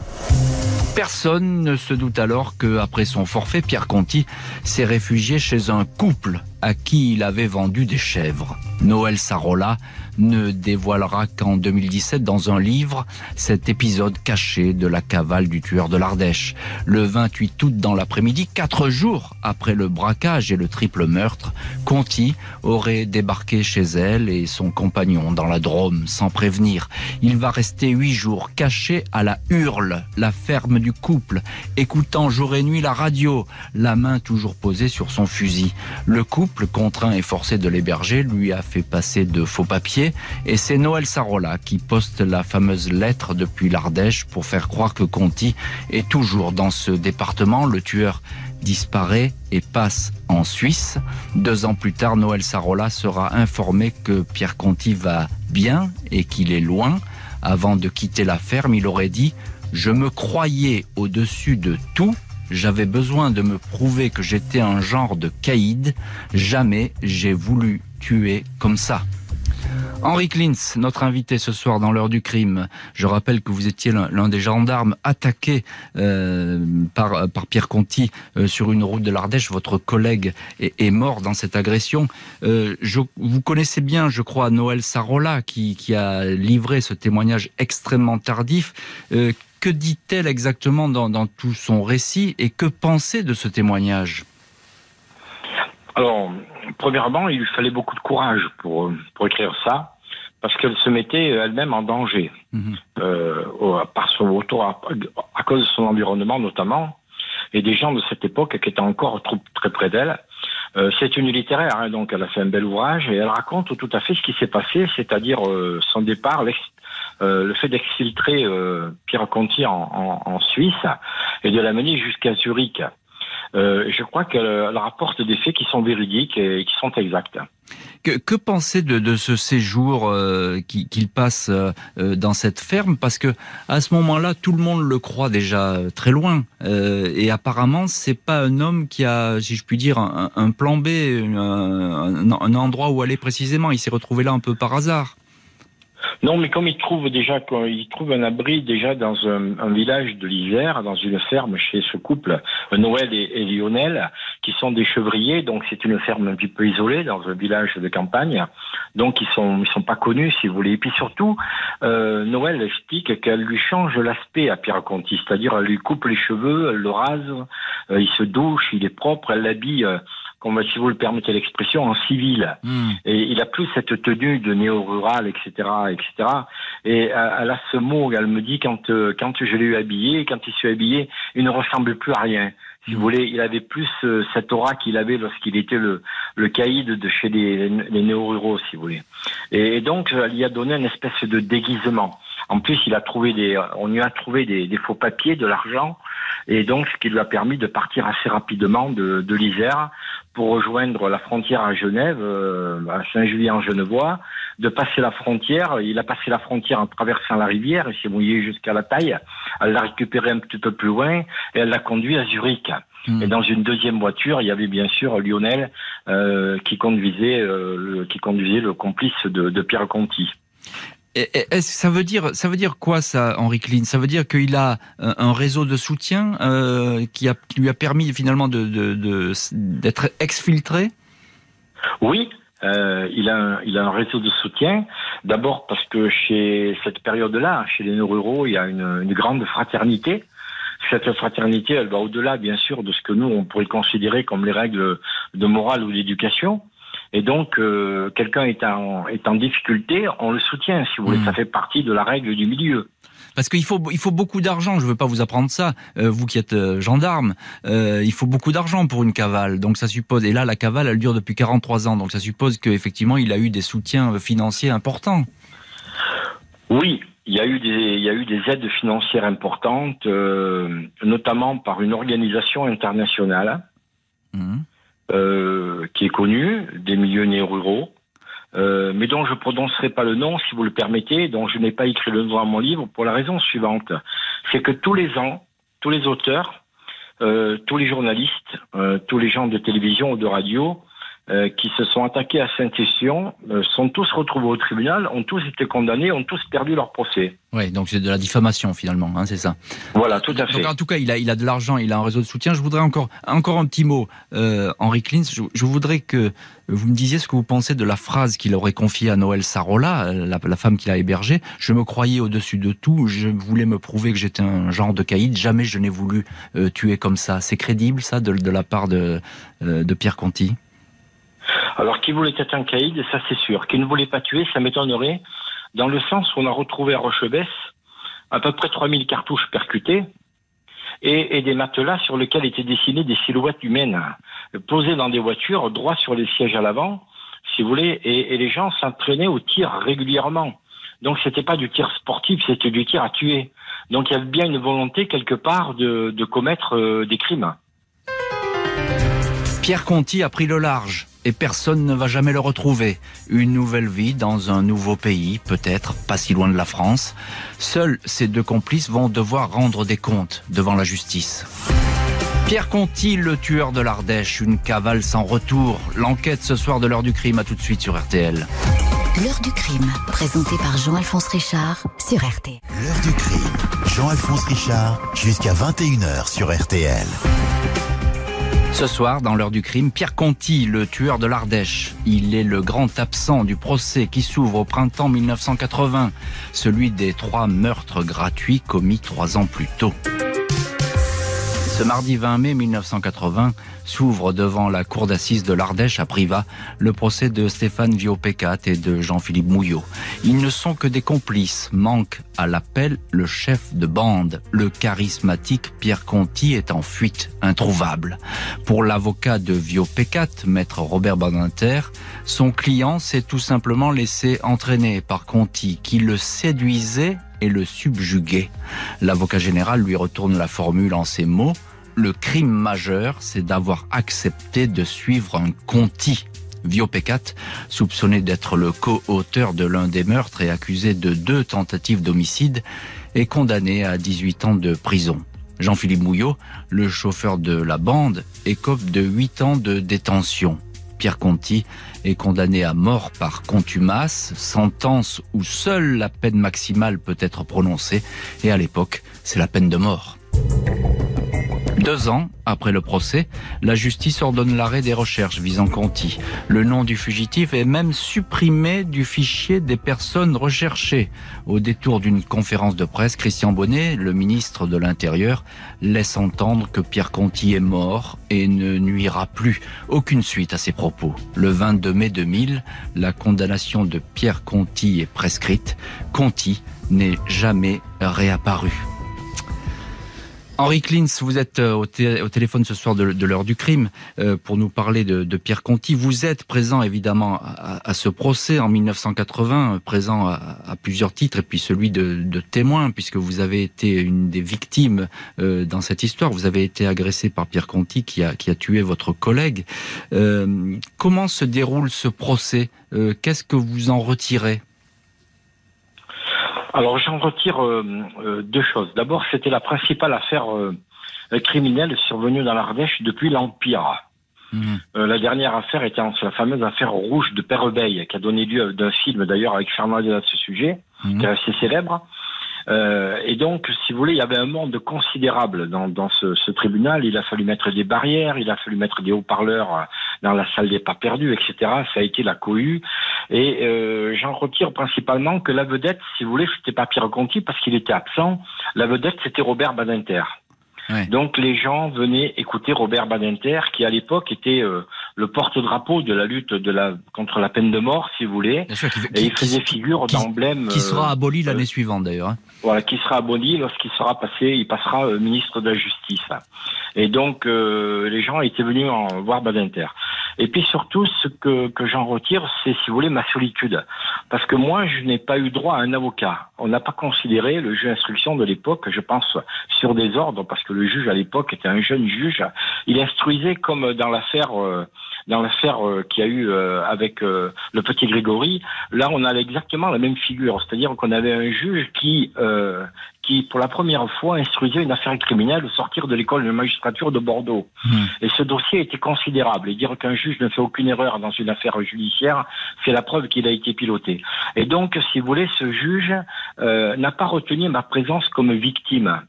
Personne ne se doute alors que, après son forfait, Pierre Conti s'est réfugié chez un couple à qui il avait vendu des chèvres. Noël Sarola ne dévoilera qu'en 2017 dans un livre cet épisode caché de la cavale du tueur de l'Ardèche. Le 28 août dans l'après-midi, quatre jours après le braquage et le triple meurtre, Conti aurait débarqué chez elle et son compagnon dans la Drôme sans prévenir. Il va rester huit jours caché à la Hurle, la ferme du couple, écoutant jour et nuit la radio, la main toujours posée sur son fusil. Le couple, contraint et forcé de l'héberger, lui a fait passer de faux papiers et c'est Noël Sarola qui poste la fameuse lettre depuis l'Ardèche pour faire croire que Conti est toujours dans ce département. Le tueur disparaît et passe en Suisse. Deux ans plus tard, Noël Sarola sera informé que Pierre Conti va bien et qu'il est loin. Avant de quitter la ferme, il aurait dit Je me croyais au-dessus de tout. J'avais besoin de me prouver que j'étais un genre de caïd. Jamais j'ai voulu tuer comme ça. Henri Klintz, notre invité ce soir dans l'heure du crime. Je rappelle que vous étiez l'un des gendarmes attaqués euh, par, Pierre Conti euh, sur une route de l'Ardèche. Votre collègue est, mort dans cette agression. Euh, vous connaissez bien, je crois, Noël Sarola qui, a livré ce témoignage extrêmement tardif. que dit-elle exactement dans, tout son récit et que pensez de ce témoignage? Alors, premièrement, il lui fallait beaucoup de courage pour, pour écrire ça, parce qu'elle se mettait elle-même en danger, mhm. euh, par son autour, à, cause de son environnement notamment, et des gens de cette époque qui étaient encore très près d'elle. Euh, c'est une littéraire, hein, donc elle a fait un bel ouvrage, et elle raconte tout à fait ce qui s'est passé, c'est-à-dire euh, son départ, le fait d'exfiltrer Pierre Conti en, en, Suisse et de l'amener jusqu'à Zurich. Je crois qu'elle rapporte des faits qui sont véridiques et qui sont exacts. Que, que penser de, de, ce séjour euh, qu'il passe euh, dans cette ferme? Parce que à ce moment-là, tout le monde le croit déjà très loin. Euh, et apparemment, c'est pas un homme qui a, si je puis dire, un, plan B, un endroit où aller précisément. Il s'est retrouvé là un peu par hasard. Non, mais comme il trouve déjà, il trouve un abri déjà dans un, un village de l'Isère, dans une ferme chez ce couple, Noël et, Lionel, qui sont des chevriers, donc c'est une ferme un petit peu isolée dans un village de campagne, donc ils sont ils sont pas connus si vous voulez. Et puis surtout, euh, Noël explique qu'elle lui change l'aspect à Pierre Conti, c'est-à-dire elle lui coupe les cheveux, elle le rase, euh, il se douche, il est propre, elle l'habille. Euh, si vous le permettez l'expression, en civil. Hmm. Et il a plus cette tenue de néo-rural, etc., etc. Et elle a ce mot, elle me dit quand euh, quand je l'ai eu habillé, quand il s'est habillé, il ne ressemble plus à rien. Si vous hmm. voulez, il avait plus euh, cette aura qu'il avait lorsqu'il était le, le caïd de chez les, les néo-ruraux, si vous voulez. Et, donc, elle lui a donné une espèce de déguisement. En plus, il a trouvé des, on lui a trouvé des, des faux papiers, de l'argent, et donc ce qui lui a permis de partir assez rapidement de, de l'Isère pour rejoindre la frontière à Genève, euh, à Saint-Julien-en-Genevois, de passer la frontière. Il a passé la frontière en traversant la rivière, il s'est mouillé jusqu'à la taille. Elle l'a récupéré un petit peu plus loin et elle l'a conduit à Zurich. Hmm. Et dans une deuxième voiture, il y avait bien sûr Lionel euh, qui conduisait euh, le, qui conduisait le complice de, de Pierre Conti. Est-ce ça veut dire ça veut dire quoi ça, Henri Klein Ça veut dire qu'il a un réseau de soutien euh, qui, lui a permis finalement d'être exfiltré? Oui, euh, il, a un, il a un réseau de soutien. D'abord parce que chez cette période-là, chez les ruraux, il y a une, une, grande fraternité. Cette fraternité, elle va au-delà, bien sûr, de ce que nous on pourrait considérer comme les règles de morale ou d'éducation. Et donc, euh, quelqu'un est en, est en difficulté, on le soutient, si vous voulez. Hmm. Ça fait partie de la règle du milieu. Parce qu'il faut, il faut beaucoup d'argent, je ne veux pas vous apprendre ça, euh, vous qui êtes euh, gendarme, euh, il faut beaucoup d'argent pour une cavale. Donc ça suppose, et là la cavale elle dure depuis 43 ans, donc ça suppose qu'effectivement il a eu des soutiens financiers importants. Oui, il y a eu des, il y a eu des aides financières importantes, notamment par une organisation internationale. Mmh. Euh, qui est connu des milieux néo-ruraux, euh, mais dont je ne prononcerai pas le nom, si vous le permettez, dont je n'ai pas écrit le nom dans mon livre, pour la raison suivante. C'est que tous les ans, tous les auteurs, euh, tous les journalistes, tous les gens de télévision ou de radio euh, qui se sont attaqués à Saint-Étienne euh, sont tous retrouvés au tribunal, ont tous été condamnés, ont tous perdu leur procès. Oui, donc c'est de la diffamation finalement, hein, c'est ça. Voilà, tout à fait. Donc, en tout cas, il a, il a de l'argent, il a un réseau de soutien. Je voudrais encore, encore un petit mot, euh, Henri Klins. Je, je, voudrais que vous me disiez ce que vous pensez de la phrase qu'il aurait confiée à Noël Sarola, la, la femme qu'il a hébergée. Je me croyais au-dessus de tout, je voulais me prouver que j'étais un genre de caïd. Jamais je n'ai voulu tuer comme ça. C'est crédible ça de, de la part de, de Pierre Conti? Alors qu'il voulait être un caïd, ça c'est sûr. Qu'il ne voulait pas tuer, ça m'étonnerait, dans le sens où on a retrouvé à Rochebesse à peu près 3000 cartouches percutées et, des matelas sur lesquels étaient dessinées des silhouettes humaines, posées dans des voitures, droit sur les sièges à l'avant, si vous voulez, et, les gens s'entraînaient au tir régulièrement. Donc c'était pas du tir sportif, c'était du tir à tuer. Donc il y avait bien une volonté quelque part de, de commettre euh, des crimes. Pierre Conti a pris le large et personne ne va jamais le retrouver. Une nouvelle vie dans un nouveau pays, peut-être pas si loin de la France. Seuls ces deux complices vont devoir rendre des comptes devant la justice. Pierre Conti, le tueur de l'Ardèche, une cavale sans retour. L'enquête ce soir de l'heure du crime, à tout de suite sur RTL. L'heure du crime, présenté par Jean-Alphonse Richard sur RTL. L'heure du crime, Jean-Alphonse Richard, jusqu'à 21h sur RTL. Ce soir, dans l'heure du crime, Pierre Conti, le tueur de l'Ardèche. Il est le grand absent du procès qui s'ouvre au printemps 1980, celui des trois meurtres gratuits commis trois ans plus tôt. Ce mardi 20 mai 1980 s'ouvre devant la cour d'assises de l'Ardèche à Privas le procès de Stéphane Viopécat et de Jean-Philippe Mouillot. Ils ne sont que des complices. Manque à l'appel le chef de bande. Le charismatique Pierre Conti est en fuite, introuvable. Pour l'avocat de Viopécat, maître Robert Badinter, son client s'est tout simplement laissé entraîner par Conti qui le séduisait et le subjuguait. L'avocat général lui retourne la formule en ces mots Le crime majeur, c'est d'avoir accepté de suivre un Conti. Viopécat, soupçonné d'être le co-auteur de l'un des meurtres et accusé de deux tentatives d'homicide, est condamné à 18 ans de prison. Jean-Philippe Mouillot, le chauffeur de la bande, écope de 8 ans de détention. Pierre Conti est condamné à mort par contumace, sentence où seule la peine maximale peut être prononcée, et à l'époque, c'est la peine de mort. Deux ans après le procès, la justice ordonne l'arrêt des recherches visant Conti. Le nom du fugitif est même supprimé du fichier des personnes recherchées. Au détour d'une conférence de presse, Christian Bonnet, le ministre de l'Intérieur, laisse entendre que Pierre Conti est mort et ne nuira plus. Aucune suite à ses propos. Le 22 mai 2000, la condamnation de Pierre Conti est prescrite. Conti n'est jamais réapparu. Henri Klins, vous êtes euh, au, téléphone ce soir de, l'heure du crime euh, pour nous parler de, Pierre Conti. Vous êtes présent évidemment à, ce procès en 1980, euh, présent à, plusieurs titres et puis celui de, témoin puisque vous avez été une des victimes dans cette histoire. Vous avez été agressé par Pierre Conti qui a, qui a tué votre collègue. comment se déroule ce procès? Qu'est-ce que vous en retirez? Alors j'en retire euh, euh, deux choses. D'abord, c'était la principale affaire euh, criminelle survenue dans l'Ardèche depuis l'Empire. Mmh. la dernière affaire était la fameuse affaire rouge de Père-Beille, qui a donné lieu d'un film d'ailleurs avec Fernand à ce sujet, mmh. qui est assez célèbre. Euh, et donc, si vous voulez, il y avait un monde considérable dans, ce, tribunal. Il a fallu mettre des barrières, il a fallu mettre des haut-parleurs dans la salle des pas perdus, etc. Ça a été la cohue. Et euh, j'en retire principalement que la vedette, si vous voulez, c'était pas Pierre Conti parce qu'il était absent. La vedette, c'était Robert Badinter. Donc les gens venaient écouter Robert Badinter, qui à l'époque était euh, le porte-drapeau de la lutte de la, contre la peine de mort, si vous voulez. et il faisait figure d'emblème. Qui sera euh, aboli l'année suivante d'ailleurs. Hein. Voilà, qui sera aboli lorsqu'il sera passé, il passera euh, ministre de la Justice. Et donc les gens étaient venus en voir Badinter. Et puis surtout, ce que, que j'en retire, c'est, si vous voulez, ma solitude. Parce que moi, je n'ai pas eu droit à un avocat. On n'a pas considéré le juge d'instruction de l'époque, je pense, sur des ordres, parce que le juge à l'époque était un jeune juge. Il instruisait comme dans l'affaire euh, dans l'affaire euh, qu'il y a eu euh, avec le petit Grégory. Là, on a exactement la même figure, c'est-à-dire qu'on avait un juge qui qui, pour la première fois, instruisait une affaire criminelle au sortir de l'école de magistrature de Bordeaux. Hmm. Et ce dossier était considérable. Et dire qu'un juge ne fait aucune erreur dans une affaire judiciaire, c'est la preuve qu'il a été piloté. Et donc, si vous voulez, ce juge euh, n'a pas retenu ma présence comme victime.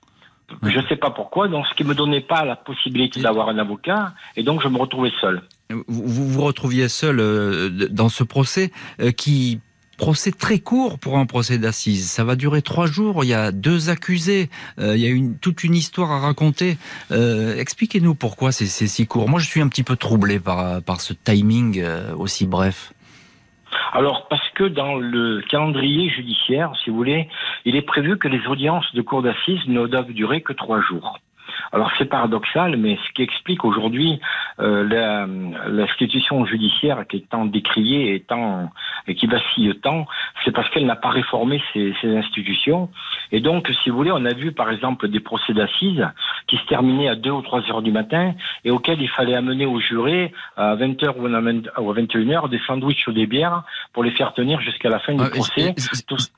Je ne sais pas pourquoi, donc ce qui me donnait pas la possibilité d'avoir un avocat, et donc je me retrouvais seul. Vous vous retrouviez seul euh, dans ce procès euh, qui procès très court pour un procès d'assises. Ça va durer trois jours. Il y a deux accusés. Euh, il y a une, toute une histoire à raconter. Euh, expliquez-nous pourquoi c'est si court. Moi, je suis un petit peu troublé par, par ce timing aussi bref. Alors, parce que dans le calendrier judiciaire, si vous voulez, il est prévu que les audiences de cour d'assises ne doivent durer que trois jours. Alors c'est paradoxal, mais ce qui explique aujourd'hui euh, l'institution judiciaire qui est tant décriée et, tant, et qui vacille tant, c'est parce qu'elle n'a pas réformé ses, institutions. Et donc, si vous voulez, on a vu par exemple des procès d'assises qui se terminaient à 2 ou 3 heures du matin et auxquels il fallait amener aux jurés à 20h ou à 21h des sandwichs ou des bières pour les faire tenir jusqu'à la fin du ah, procès.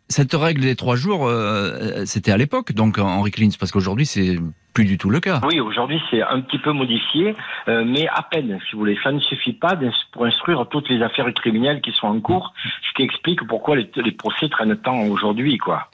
Cette règle des trois jours, euh, c'était à l'époque, donc Henri Klins, parce qu'aujourd'hui c'est plus du tout le cas. Oui, aujourd'hui c'est un petit peu modifié, euh, mais à peine, si vous voulez. Ça ne suffit pas pour instruire toutes les affaires criminelles qui sont en cours, ce qui explique pourquoi les, procès traînent tant aujourd'hui, quoi.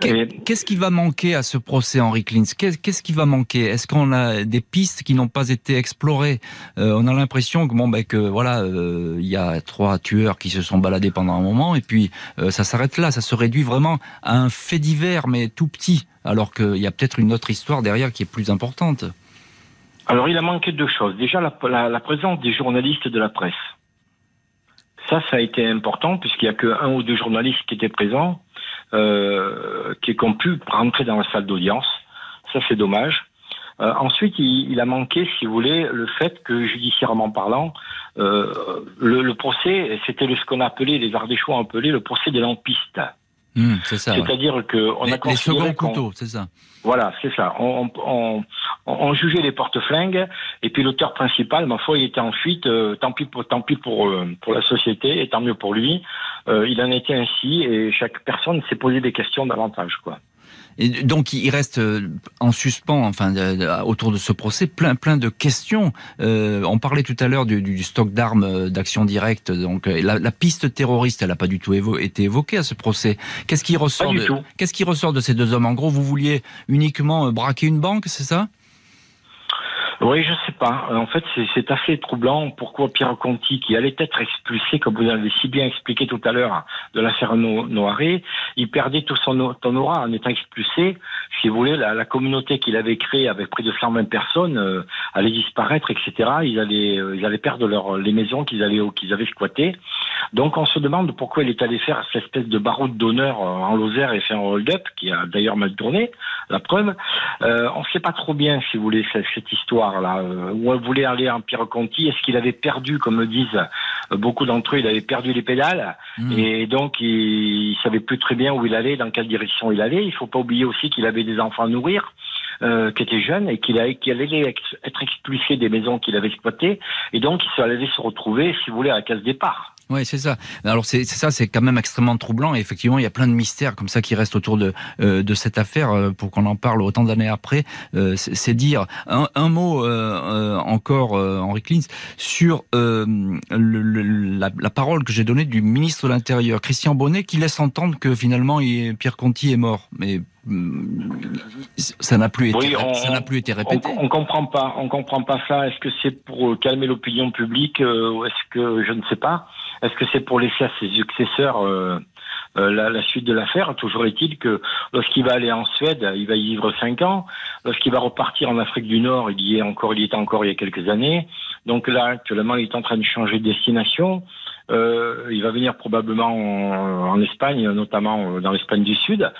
Qu'est-ce qui va manquer à ce procès, Henri Klins Qu'est-ce qui va manquer? Est-ce qu'on a des pistes qui n'ont pas été explorées? Euh, On a l'impression que bon, ben, que voilà, euh, il y a trois tueurs qui se sont baladés pendant un moment, et puis ça s'arrête là. Ça se réduit vraiment à un fait divers, mais tout petit alors qu'il y a peut-être une autre histoire derrière qui est plus importante. Alors il a manqué deux choses. Déjà la, présence des journalistes de la presse. Ça, ça a été important puisqu'il n'y a qu'un ou deux journalistes qui étaient présents, euh, qui ont pu rentrer dans la salle d'audience. Ça, c'est dommage. Euh, ensuite, il, a manqué, si vous voulez, le fait que, judiciairement parlant, euh, le, procès, c'était ce qu'on appelait, les Ardéchois appelé le procès des lampistes. Hmm, c'est ça. C'est-à-dire que on a considéré les seconds couteaux, c'est ça. Voilà, c'est ça. On, on, on, jugeait les porte-flingues, et puis l'auteur principal, ma foi, il était en fuite. Euh, tant pis pour, tant pis pour euh, pour la société, et tant mieux pour lui. Euh, il en était ainsi, et chaque personne s'est posé des questions davantage, quoi. Et donc il reste en suspens, enfin autour de ce procès, plein plein de questions. on parlait tout à l'heure du, stock d'armes d'action directe. Donc la, piste terroriste, elle n'a pas du tout été évoquée à ce procès. Qu'est-ce qui ressort Qu'est-ce qui ressort de ces deux hommes? En gros, vous vouliez uniquement braquer une banque, c'est ça? Oui, je sais pas. En fait, c'est assez troublant. Pourquoi Pierre Conti, qui allait être expulsé, comme vous avez si bien expliqué tout à l'heure, de l'affaire Noiré, il perdait tout son, aura en étant expulsé. Si vous voulez, la, communauté qu'il avait créée avec près de 120 personnes euh, allait disparaître, etc. Ils allaient, euh, ils allaient perdre leur, les maisons qu'ils qu'ils avaient squattées. Donc, on se demande pourquoi il est allé faire cette espèce de baroud d'honneur euh, en Lozère et faire un hold-up, qui a d'ailleurs mal tourné, la preuve. on ne sait pas trop bien, si vous voulez, cette, cette histoire là, euh, où elle voulait aller en Pierre Conti. Est-ce qu'il avait perdu, comme le disent euh, beaucoup d'entre eux, il avait perdu les pédales hmm. et donc il, savait plus très bien où il allait, dans quelle direction il allait. Il faut pas oublier aussi qu'il avait des enfants à nourrir. Euh, qui étaient jeunes et qu'il allait être expulsé des maisons qu'il avait exploitées et donc il allait se retrouver, si vous voulez, à la case départ. Oui, c'est ça. Alors c'est ça, c'est quand même extrêmement troublant. Et effectivement, il y a plein de mystères comme ça qui restent autour de euh, de cette affaire euh, pour qu'on en parle autant d'années après. Euh, c'est dire un, un mot encore, Henri Klins, sur le, la, la, parole que j'ai donnée du ministre de l'Intérieur, Christian Bonnet, qui laisse entendre que finalement Pierre Conti est mort. Mais ça n'a plus été, ça n'a plus été répété. On, on, comprend pas, on comprend pas ça. Est-ce que c'est pour calmer l'opinion publique ou est-ce que je ne sais pas est-ce que c'est pour laisser à ses successeurs euh, euh, la, suite de l'affaire? Toujours est-il que lorsqu'il va aller en Suède, il va y vivre cinq ans. Lorsqu'il va repartir en Afrique du Nord, il y est encore, il y était encore il y a quelques années. Donc là, actuellement, il est en train de changer de destination. Euh, il va venir probablement en, Espagne, notamment dans l'Espagne du Sud.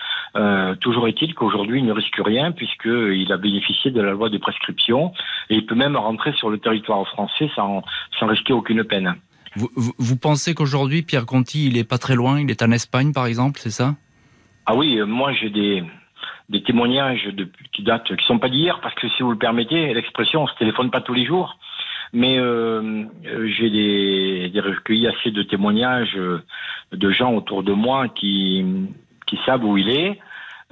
toujours est-il qu'aujourd'hui, il ne risque rien puisqu'il a bénéficié de la loi de prescription et il peut même rentrer sur le territoire français sans, sans risquer aucune peine. Vous, vous, pensez qu'aujourd'hui, Pierre Conti, il est pas très loin, il est en Espagne, par exemple, c'est ça? Ah oui, euh, moi j'ai des, des témoignages de, qui datent, qui sont pas d'hier, parce que si vous le permettez, l'expression, on se téléphone pas tous les jours. Mais euh, euh j'ai des, des, recueillis assez de témoignages euh, de gens autour de moi qui, qui savent où il est.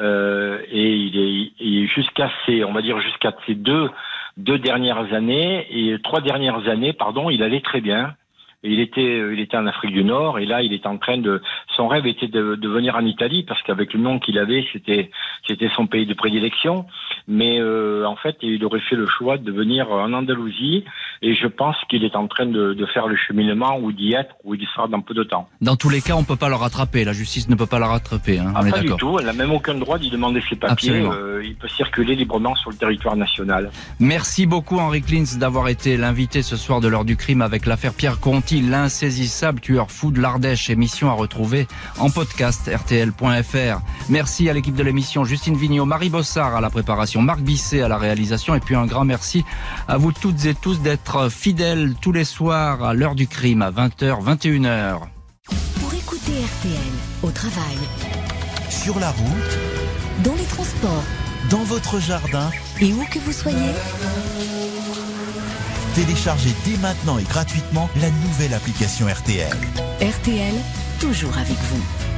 Euh, et il est jusqu'à ces, on va dire jusqu'à ces deux, deux dernières années et trois dernières années, pardon, il allait très bien il était, euh, il était en Afrique du Nord et là, il est en train de. Son rêve était de, de venir en Italie parce qu'avec le nom qu'il avait, c'était, c'était son pays de prédilection. Mais euh, en fait, il aurait fait le choix de venir en Andalousie et je pense qu'il est en train de, de, faire le cheminement ou d'y être, où il sera dans peu de temps. Dans tous les cas, on peut pas le rattraper. La justice ne peut pas le rattraper. Hein, ah, pas du tout. Elle n'a même aucun droit d'y demander ses papiers. Euh, il peut circuler librement sur le territoire national. Merci beaucoup, Henri Klins, d'avoir été l'invité ce soir de l'heure du crime avec l'affaire Pierre L'insaisissable tueur fou de l'Ardèche, émission à retrouver en podcast rtl.fr. Merci à l'équipe de l'émission, Justine Vignot, Marie Bossard à la préparation, Marc Bisset à la réalisation, et puis un grand merci à vous toutes et tous d'être fidèles tous les soirs à l'heure du crime à 20h, 21h. Pour écouter RTL au travail, sur la route, dans les transports, dans votre jardin, et où que vous soyez, Téléchargez dès maintenant et gratuitement la nouvelle application RTL. RTL, toujours avec vous.